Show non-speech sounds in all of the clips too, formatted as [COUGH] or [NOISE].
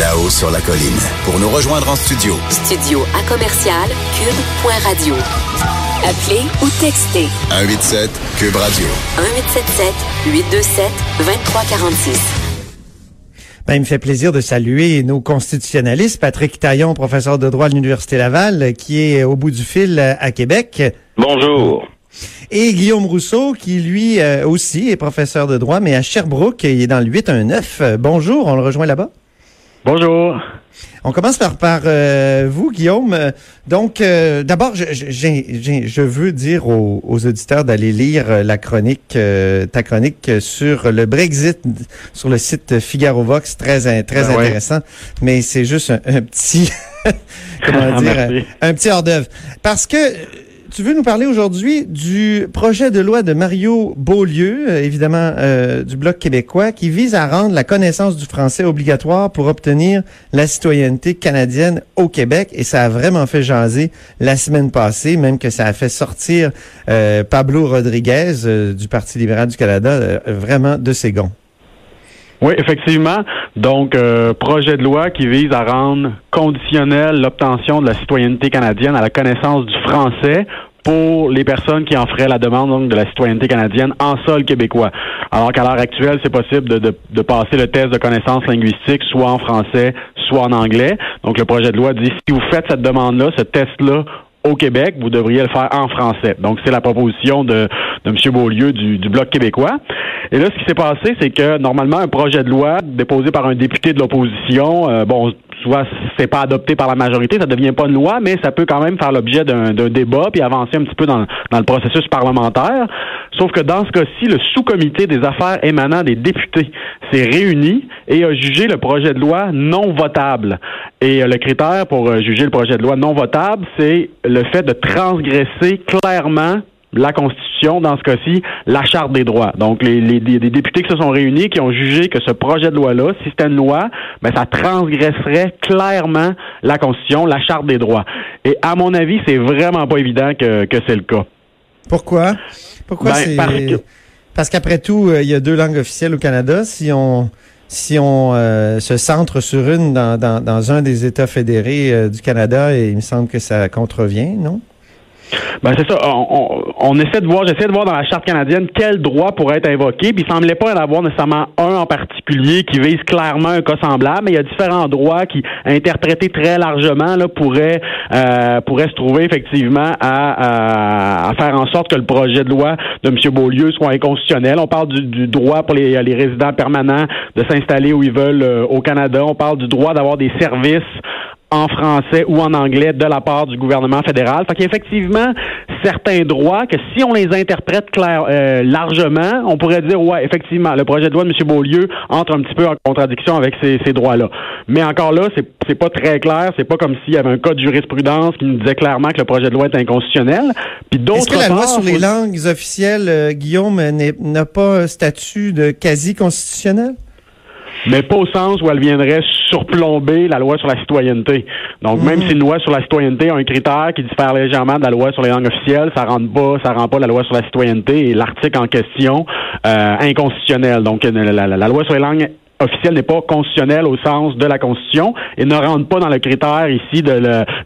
Là-haut sur la colline. Pour nous rejoindre en studio. Studio à commercial cube.radio. Appelez ou textez 187 Cube Radio. 1877 827 2346. Ben, il me fait plaisir de saluer nos constitutionnalistes, Patrick Taillon, professeur de droit à l'Université Laval, qui est au bout du fil à Québec. Bonjour. Et Guillaume Rousseau, qui lui euh, aussi est professeur de droit, mais à Sherbrooke, il est dans le 819. Euh, bonjour, on le rejoint là-bas? Bonjour. On commence par, par euh, vous, Guillaume. Donc, d'abord, je, je, veux dire aux, auditeurs d'aller lire la chronique, ta chronique sur le Brexit sur le site Figaro Vox, très, très ben intéressant. Mais c'est juste un, petit, comment dire, un petit [LAUGHS] [LAUGHS] hors d'œuvre. Parce que tu veux nous parler aujourd'hui du projet de loi de Mario Beaulieu, euh, évidemment euh, du Bloc québécois, qui vise à rendre la connaissance du français obligatoire pour obtenir la citoyenneté canadienne au Québec. Et ça a vraiment fait jaser la semaine passée, même que ça a fait sortir euh, Pablo Rodriguez du Parti libéral du Canada vraiment de ses gonds. Oui, effectivement. Donc, projet de loi qui vise à rendre conditionnel l'obtention de la citoyenneté canadienne à la connaissance du français pour les personnes qui en feraient la demande donc, de la citoyenneté canadienne en sol québécois. Alors qu'à l'heure actuelle, c'est possible de, de, de, passer le test de connaissances linguistiques soit en français, soit en anglais. Donc le projet de loi dit si vous faites cette demande-là, ce test-là au Québec, vous devriez le faire en français. Donc, c'est la proposition de, de M. Beaulieu du, du Bloc québécois. Et là, ce qui s'est passé, c'est que normalement, un projet de loi déposé par un député de l'opposition, euh, bon, soit c'est pas adopté par la majorité, ça devient pas une loi, mais ça peut quand même faire l'objet d'un débat puis avancer un petit peu dans, dans, le processus parlementaire. Sauf que dans ce cas-ci, le sous-comité des affaires émanant des députés s'est réuni et a jugé le projet de loi non votable. Et euh, le critère pour euh, juger le projet de loi non votable, c'est le fait de transgresser clairement la Constitution, dans ce cas-ci, la Charte des droits. Donc, les, les, députés qui se sont réunis, qui ont jugé que ce projet de loi-là, si c'était une loi, ben, ça transgresserait clairement la Constitution, la Charte des droits. Et à mon avis, c'est vraiment pas évident que, que c'est le cas. Pourquoi? Pourquoi ben, c'est... Parce qu'après tout, euh, il y a deux langues officielles au Canada. Si on si on euh, se centre sur une dans, dans, dans, un des États fédérés euh, du Canada, et il me semble que ça contrevient, non? Ben c'est ça. On, essaie de voir, j'essaie de voir dans la charte canadienne quel droit pourrait être invoqué. Puis il semblait pas en avoir nécessairement un en particulier qui vise clairement un cas semblable, mais il y a différents droits qui, interprétés très largement, là, pourraient euh, pourraient se trouver effectivement à, à, faire en sorte que le projet de loi de M. Beaulieu soit inconstitutionnel. On parle du, droit pour les, les, résidents permanents de s'installer où ils veulent euh, au Canada. On parle du droit d'avoir des services en français ou en anglais de la part du gouvernement fédéral. Fait qu'effectivement, certains droits que si on les interprète clair, euh, largement, on pourrait dire ouais, effectivement, le projet de loi de M. Beaulieu entre un petit peu en contradiction avec ces, ces droits-là. Mais encore là, c'est c'est pas très clair, c'est pas comme s'il y avait un code de jurisprudence qui nous disait clairement que le projet de loi est inconstitutionnel. Puis d'autres Est-ce que la loi sur les langues officielles, euh, Guillaume, n'a pas un statut de quasi constitutionnel? Mais pas au sens où elle viendrait surplomber la loi sur la citoyenneté. Donc, même mhm. si une loi sur la citoyenneté a un critère qui diffère légèrement de la loi sur les langues officielles, ça rend pas, ça rend pas la loi sur la citoyenneté et l'article en question euh, inconstitutionnel. Donc, la, la loi sur les langues officiel n'est pas constitutionnel au sens de la Constitution et ne rentre pas dans le critère ici de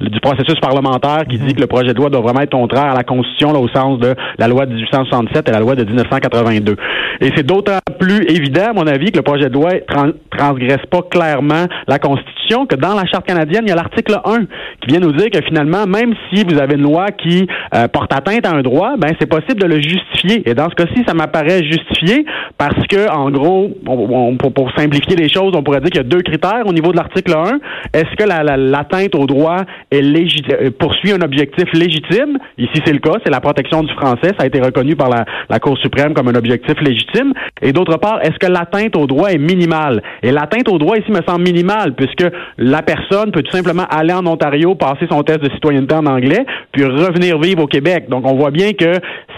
du processus parlementaire qui dit que le projet de loi doit vraiment être contraire à la Constitution là, au sens de la loi de 1867 et la loi de 1982. Et c'est d'autant plus évident, à mon avis, que le projet de loi trans transgresse pas clairement la Constitution que dans la Charte canadienne, il y a l'article 1 qui vient nous dire que finalement, même si vous avez une loi qui euh, porte atteinte à un droit, ben c'est possible de le justifier. Et dans ce cas-ci, ça m'apparaît justifié parce que, en gros, on, pour, pour simplifier les choses, on pourrait dire qu'il y a deux critères au niveau de l'article 1. Est-ce que l'atteinte la, au droit est euh, poursuit un objectif légitime? Ici, c'est le cas, c'est la protection du français. Ça a été reconnu par la, la Cour suprême comme un objectif légitime. Et d'autre part, est-ce que l'atteinte au droit est minimale? Et l'atteinte au droit ici me semble minimale, puisque la personne peut tout simplement aller en Ontario, passer son test de citoyenneté en anglais, puis revenir vivre au Québec. Donc, on voit bien que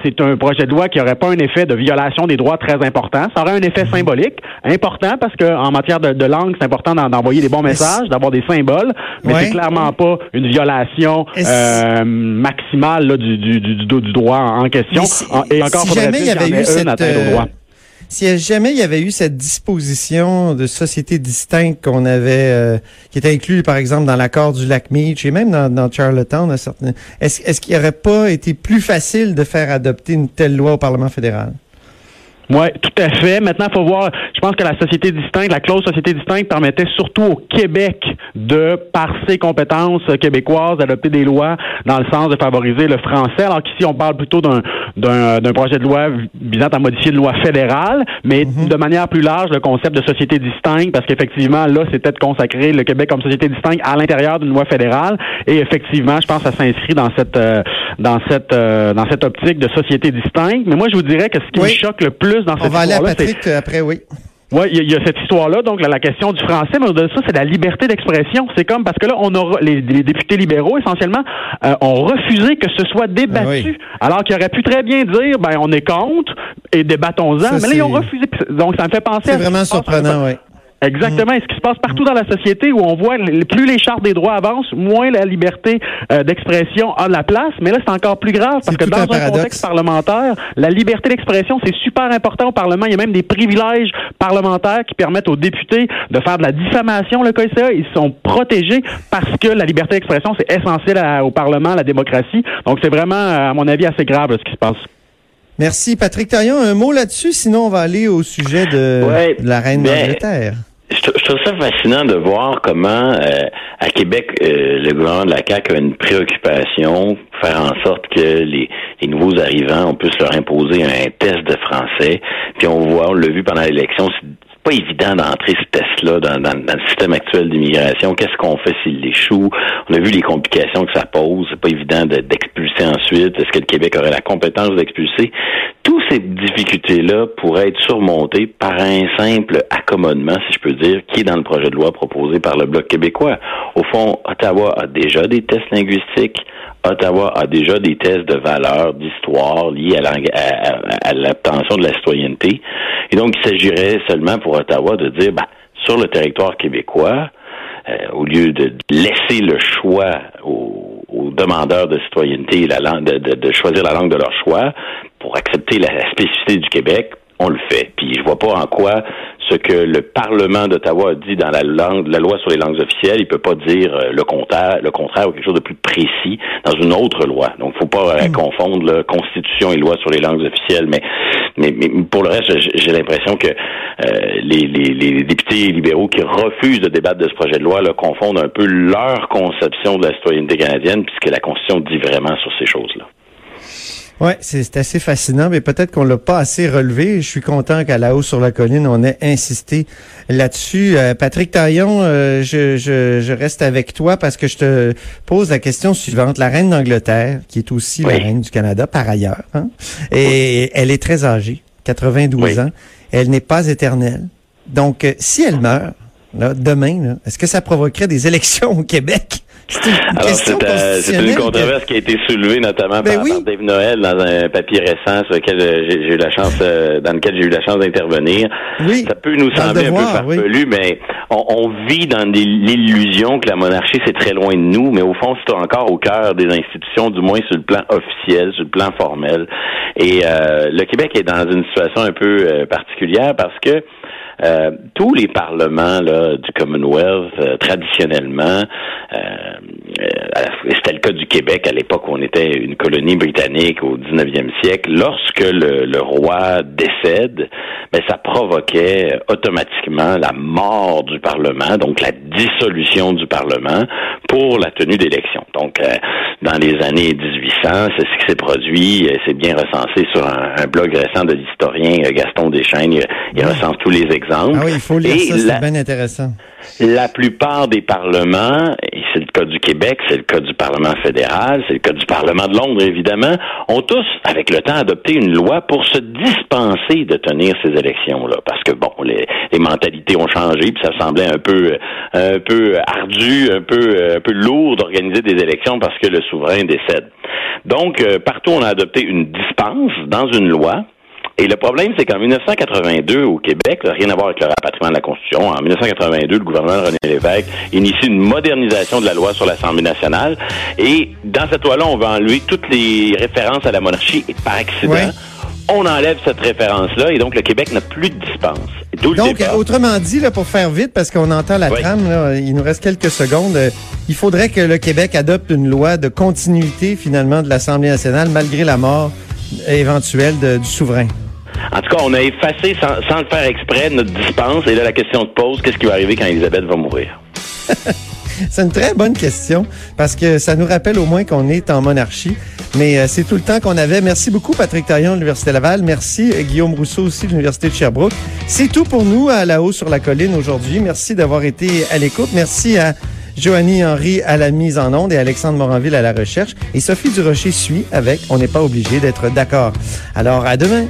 c'est un projet de loi qui n'aurait pas un effet de violation des droits très important. Ça aurait un effet mhm. symbolique important parce qu'en matière de, langue, c'est important d'envoyer des bons messages, d'avoir des symboles, mais c'est clairement pas une violation euh, maximale du, du, du, droit en question. et encore si jamais il y avait eu cette, euh, si jamais il y avait eu cette disposition de société distincte qu'on avait, euh, qui était inclue, par exemple, dans l'accord du lac Meach et même dans, dans Charlottetown, est-ce est qu'il n'aurait pas été plus facile de faire adopter une telle loi au Parlement fédéral? Oui, tout à fait. Maintenant, il faut voir, je pense que la société distincte, la clause société distincte permettait surtout au Québec de, par ses compétences québécoises, d'adopter des lois dans le sens de favoriser le français, alors qu'ici, on parle plutôt d'un, d'un, projet de loi visant à modifier une loi fédérale, mais mhm. de manière plus large, le concept de société distincte, parce qu'effectivement, là, c'était de consacrer le Québec comme société distincte à l'intérieur d'une loi fédérale, et effectivement, je pense que ça s'inscrit dans cette, euh, dans cette, euh, dans cette optique de société distincte. Mais moi, je vous dirais que ce qui me choque le plus dans On va aller à Patrick après, oui. Oui, il y, a cette histoire-là, donc la, question du français, mais au-delà de ça, c'est la liberté d'expression. C'est comme parce que là, on aura les, députés libéraux essentiellement euh, ont refusé que ce soit débattu, ah alors qu'ils auraient pu très bien dire, ben on est contre et débattons-en. Mais là, ils ont refusé. Donc ça me fait penser. C'est vraiment surprenant, oui. Exactement. Et ce qui se passe partout dans la société où on voit plus les chartes des droits avancent, moins la liberté euh, d'expression a de la place. Mais là, c'est encore plus grave parce que dans un, contexte parlementaire, la liberté d'expression, c'est super important au Parlement. Il y a même des privilèges parlementaires qui permettent aux députés de faire de la diffamation. Le CSA, ils sont protégés parce que la liberté d'expression, c'est essentiel au Parlement, à la démocratie. Donc, c'est vraiment, à mon avis, assez grave ce qui se passe. Merci. Patrick Taillon, un mot là-dessus, sinon on va aller au sujet de, la reine d'Angleterre je, trouve ça fascinant de voir comment euh, à Québec euh, le gouvernement de la CAQ a une préoccupation faire en sorte que les, les, nouveaux arrivants on puisse leur imposer un test de français puis on voit on l'a vu pendant l'élection pas évident d'entrer ce test-là dans, dans, le système actuel d'immigration. Qu'est-ce qu'on fait s'il échoue? On a vu les complications que ça pose. C'est pas évident d'expulser ensuite. Est-ce que le Québec aurait la compétence d'expulser? Toutes ces difficultés-là pourraient être surmontées par un simple accommodement, si je peux dire, qui est dans le projet de loi proposé par le Bloc québécois. Au fond, Ottawa a déjà des tests linguistiques. Ottawa a déjà des tests de valeur, d'histoire liés à l'obtention de la citoyenneté. Et donc, il s'agirait seulement pour Ottawa de dire, bah, sur le territoire québécois, euh, au lieu de laisser le choix aux, demandeurs de citoyenneté de, choisir la langue de leur choix pour accepter la spécificité du Québec, on le fait. Puis je vois pas en quoi ce que le Parlement d'Ottawa a dit dans la langue, la loi sur les langues officielles, il peut pas dire euh, le contraire, le contraire ou quelque chose de plus précis dans une autre loi. Donc, faut pas euh, hmm. confondre la Constitution et loi sur les langues officielles. Mais, mais, pour le reste, j'ai l'impression que euh, les, les, les, députés libéraux qui refusent de débattre de ce projet de loi là, confondent un peu leur conception de la citoyenneté canadienne, puisque la Constitution dit vraiment sur ces choses-là. Oui, c'est assez fascinant, mais peut-être qu'on l'a pas assez relevé. Je suis content qu'à la haut sur la colline, on ait insisté là-dessus. Euh, Patrick Taillon, euh, je, je, je, reste avec toi parce que je te pose la question suivante. La reine d'Angleterre, qui est aussi la reine du Canada par ailleurs, hein, et elle est très âgée, 92 ans. Elle n'est pas éternelle. Donc, euh, si elle meurt, là, demain, est-ce que ça provoquerait des [LAUGHS] élections au Québec? C'est une, une controverse qui a été soulevée notamment ben par, Dave Noël dans un papier récent sur lequel euh, j'ai eu la chance, euh, dans lequel j'ai eu la chance d'intervenir. Oui, ça peut nous sembler un peu farfelu, mais on, vit dans l'illusion que la monarchie c'est très loin de nous, mais au fond c'est encore au cœur des institutions, du moins sur le plan officiel, sur le plan formel. Et euh, le Québec est dans une situation un peu particulière parce que euh, tous les parlements là, du Commonwealth, euh, traditionnellement, euh, c'était le cas du Québec à l'époque où on était une colonie britannique au 19e siècle, lorsque le, roi décède, ben, ça provoquait automatiquement la mort du Parlement, donc la dissolution du Parlement pour la tenue d'élections. Donc, dans les années 1800, c'est ce qui s'est produit, c'est bien recensé sur un, blog récent de l'historien Gaston Deschaines, il, il recense tous les exemples ah oui, il faut lire ça, c'est bien intéressant. La plupart des parlements, et c'est le cas du Québec, c'est le cas du Parlement fédéral, c'est le cas du Parlement de Londres, évidemment, ont tous, avec le temps, adopté une loi pour se dispenser de tenir ces élections-là. Parce que, bon, les, mentalités ont changé, puis ça semblait un peu, un peu ardu, un peu, un peu lourd d'organiser des élections parce que le souverain décède. Donc, euh, partout, on a adopté une dispense dans une loi et le problème, c'est qu'en 1982, au Québec, rien à voir avec le rapatriement de la Constitution, en 1982, le gouvernement de René Lévesque initie une modernisation de la loi sur l'Assemblée nationale. Et dans cette loi-là, on va enlever toutes les références à la monarchie et par accident on enlève cette référence-là et donc le Québec n'a plus de dispense. D'où Donc, autrement dit, là, pour faire vite, parce qu'on entend la Oui. trame, là, il nous reste quelques secondes, euh, il faudrait que le Québec adopte une loi de continuité, finalement, de l'Assemblée nationale, malgré la mort éventuelle de- du souverain. En tout cas, on a effacé sans, sans le faire exprès notre dispense et là la question se pose qu'est-ce qui va arriver quand Elisabeth va mourir? [LAUGHS] C'est une très bonne question parce que ça nous rappelle au moins qu'on est en monarchie. Mais euh, c'est tout le temps qu'on avait. Merci beaucoup, Patrick Taillon de l'Université Laval. Merci, euh, Guillaume Rousseau aussi de l'Université de Sherbrooke. C'est tout pour nous à La Haut sur la Colline aujourd'hui. Merci d'avoir été à l'écoute. Merci à Joanie Henry à la mise en onde et Alexandre Moranville à la recherche. Et Sophie Durocher suit avec On n'est pas obligé d'être d'accord. Alors, à demain.